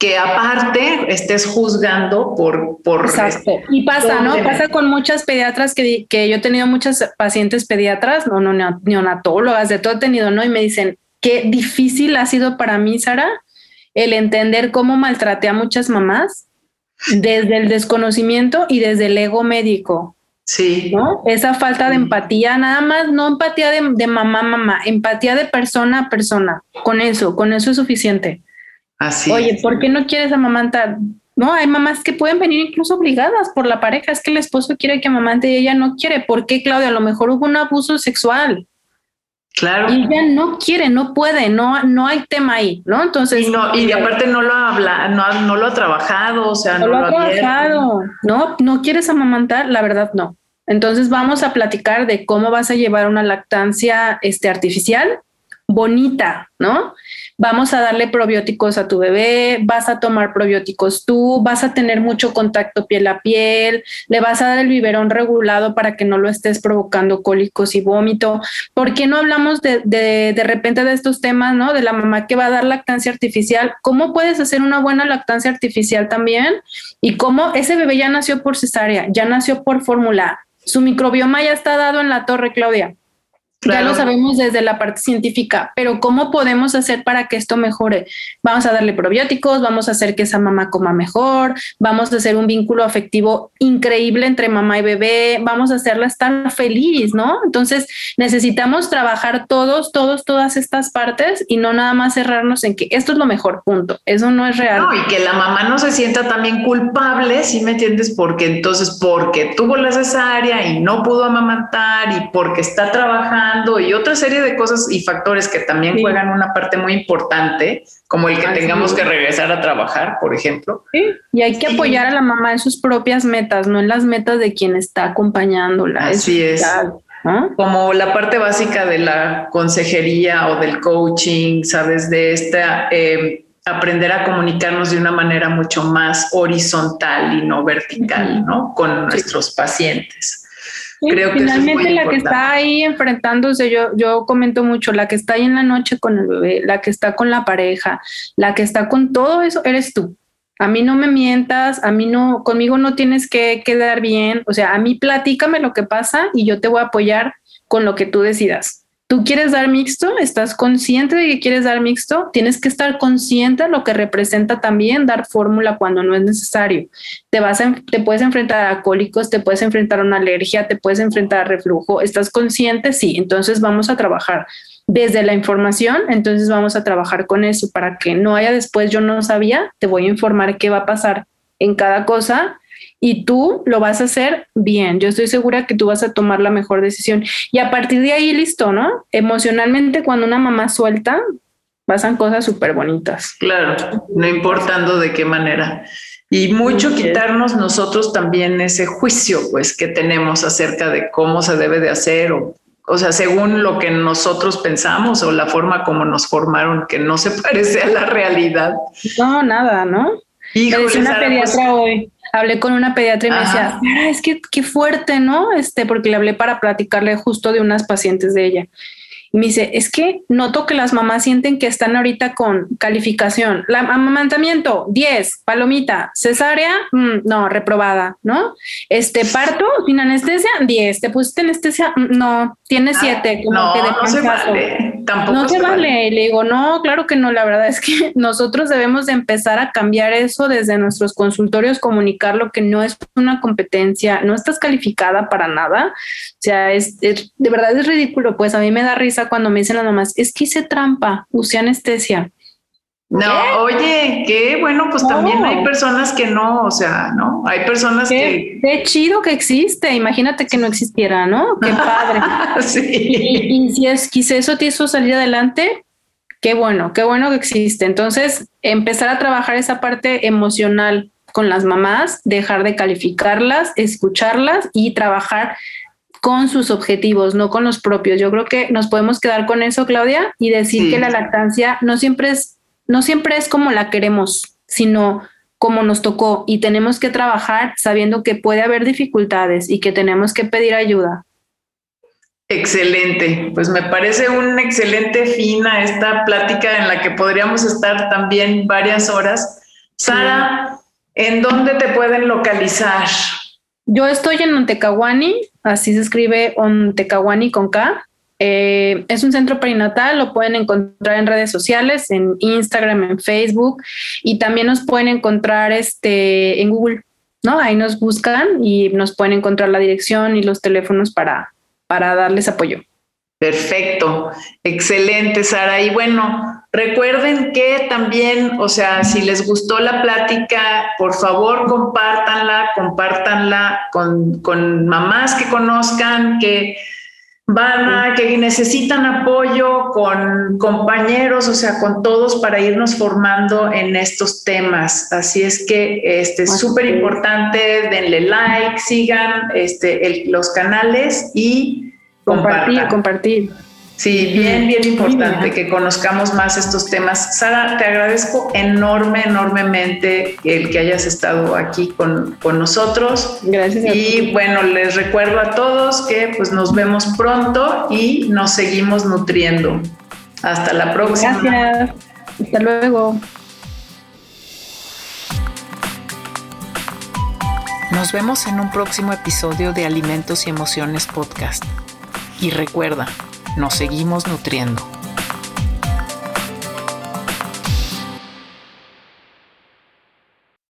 [SPEAKER 1] que aparte estés juzgando por... por
[SPEAKER 2] Exacto. Y pasa, ¿no? Pasa con muchas pediatras que, que yo he tenido muchas pacientes pediatras, no, no, neonatólogas, de todo he tenido, ¿no? Y me dicen, qué difícil ha sido para mí, Sara, el entender cómo maltraté a muchas mamás desde el desconocimiento y desde el ego médico.
[SPEAKER 1] Sí.
[SPEAKER 2] ¿no? Esa falta de empatía, nada más, no empatía de, de mamá, mamá, empatía de persona a persona. Con eso, con eso es suficiente. Oye, ¿por qué no quieres amamantar? No, hay mamás que pueden venir incluso obligadas por la pareja. Es que el esposo quiere que amamante y ella no quiere. ¿Por qué, Claudia? A lo mejor hubo un abuso sexual.
[SPEAKER 1] Claro.
[SPEAKER 2] Y ella no quiere, no puede, no, no hay tema ahí, ¿no? Entonces.
[SPEAKER 1] Y, no, y aparte no lo habla, no, no lo ha trabajado, o sea,
[SPEAKER 2] no, lo ha trabajado. No, no quieres amamantar, la verdad no. Entonces vamos a platicar de cómo vas a llevar una lactancia este, artificial bonita, ¿no? Vamos a darle probióticos a tu bebé, vas a tomar probióticos tú, vas a tener mucho contacto piel a piel, le vas a dar el biberón regulado para que no lo estés provocando cólicos y vómito. ¿Por qué no hablamos de, de, de repente de estos temas, ¿no? De la mamá que va a dar lactancia artificial. ¿Cómo puedes hacer una buena lactancia artificial también? Y cómo ese bebé ya nació por cesárea, ya nació por fórmula. Su microbioma ya está dado en la torre, Claudia. Ya lo sabemos desde la parte científica, pero ¿cómo podemos hacer para que esto mejore? Vamos a darle probióticos, vamos a hacer que esa mamá coma mejor, vamos a hacer un vínculo afectivo increíble entre mamá y bebé, vamos a hacerla estar feliz, ¿no? Entonces necesitamos trabajar todos, todos, todas estas partes y no nada más cerrarnos en que esto es lo mejor, punto. Eso no es real.
[SPEAKER 1] No, y que la mamá no se sienta también culpable, si me entiendes? Porque entonces, porque tuvo la cesárea y no pudo amamantar y porque está trabajando y otra serie de cosas y factores que también juegan una parte muy importante, como el que tengamos que regresar a trabajar, por ejemplo.
[SPEAKER 2] Y hay que apoyar a la mamá en sus propias metas, no en las metas de quien está acompañándola.
[SPEAKER 1] Así es. Como la parte básica de la consejería o del coaching, sabes, de esta eh, aprender a comunicarnos de una manera mucho más horizontal y no vertical, ¿no? Con nuestros pacientes.
[SPEAKER 2] Creo que finalmente la que está ahí enfrentándose, yo, yo comento mucho, la que está ahí en la noche con el bebé, la que está con la pareja, la que está con todo eso, eres tú. A mí no me mientas, a mí no, conmigo no tienes que quedar bien, o sea, a mí platícame lo que pasa y yo te voy a apoyar con lo que tú decidas. Tú quieres dar mixto, estás consciente de que quieres dar mixto, tienes que estar consciente de lo que representa también dar fórmula cuando no es necesario. Te vas te puedes enfrentar a cólicos, te puedes enfrentar a una alergia, te puedes enfrentar a reflujo. ¿Estás consciente? Sí, entonces vamos a trabajar desde la información, entonces vamos a trabajar con eso para que no haya después yo no sabía, te voy a informar qué va a pasar en cada cosa y tú lo vas a hacer bien. Yo estoy segura que tú vas a tomar la mejor decisión. Y a partir de ahí, listo, ¿no? Emocionalmente, cuando una mamá suelta, pasan cosas súper bonitas.
[SPEAKER 1] Claro, no importando de qué manera. Y mucho quitarnos nosotros también ese juicio, pues, que tenemos acerca de cómo se debe de hacer o, o sea, según lo que nosotros pensamos o la forma como nos formaron, que no se (laughs) parece a la realidad.
[SPEAKER 2] No, nada, ¿no? Híjole, una pues pediatra hoy hablé con una pediatra y me decía, es que qué fuerte, ¿no? Este, porque le hablé para platicarle justo de unas pacientes de ella. Y me dice, es que noto que las mamás sienten que están ahorita con calificación. La amamantamiento, 10, palomita, cesárea, mm, no, reprobada, ¿no? Este parto sin anestesia, 10. ¿Te pusiste anestesia? Mm, no, tiene 7.
[SPEAKER 1] no, no se vale. Tampoco
[SPEAKER 2] no se, vale. Y le digo, no, claro que no. La verdad es que (laughs) nosotros debemos de empezar a cambiar eso desde nuestros consultorios, comunicar lo que no es una competencia, no estás calificada para nada. O sea, es, de verdad es ridículo. Pues a mí me da risa cuando me dicen las mamás, es que hice trampa, usé anestesia.
[SPEAKER 1] No, oye, qué bueno, pues también hay personas que no, o sea, ¿no? Hay personas que...
[SPEAKER 2] Qué chido que existe, imagínate que no existiera, ¿no? Qué padre. (laughs) sí. Y, si es, quise eso te hizo salir adelante, qué bueno, qué bueno que existe. Entonces, empezar a trabajar esa parte emocional con las mamás, dejar de calificarlas, escucharlas y trabajar con sus objetivos, no con los propios. Yo creo que nos podemos quedar con eso, Claudia, y decir que la lactancia no siempre es, no siempre es como la queremos, sino como nos tocó y tenemos que trabajar sabiendo que puede haber dificultades y que tenemos que pedir ayuda.
[SPEAKER 1] Excelente, pues me parece un excelente fin a esta plática en la que podríamos estar también varias horas. Sara, ¿en dónde te pueden localizar?
[SPEAKER 2] Yo estoy en Ontecahuani, así se escribe Ontecahuani con K. Eh, es un centro perinatal, lo pueden encontrar en redes sociales, en Instagram, en Facebook y también nos pueden encontrar este, en Google, ¿no? Ahí nos buscan y nos pueden encontrar la dirección y los teléfonos para, para darles apoyo.
[SPEAKER 1] Perfecto, excelente, Sara. Y bueno, recuerden que también, o sea, si les gustó la plática, por favor compártanla, compártanla con, con mamás que conozcan, que van a, que necesitan apoyo, con compañeros, o sea, con todos para irnos formando en estos temas. Así es que este es súper importante, denle like, sigan este, los canales y
[SPEAKER 2] Compartir, compartir.
[SPEAKER 1] Sí, bien, bien importante que conozcamos más estos temas. Sara, te agradezco enorme, enormemente el que hayas estado aquí con, nosotros.
[SPEAKER 2] Gracias.
[SPEAKER 1] y bueno, les recuerdo a todos que pues nos vemos pronto y nos seguimos nutriendo. Hasta la próxima.
[SPEAKER 2] Gracias. Hasta luego.
[SPEAKER 1] Nos vemos en un próximo episodio de Alimentos y Emociones Podcast. Y recuerda, nos seguimos nutriendo.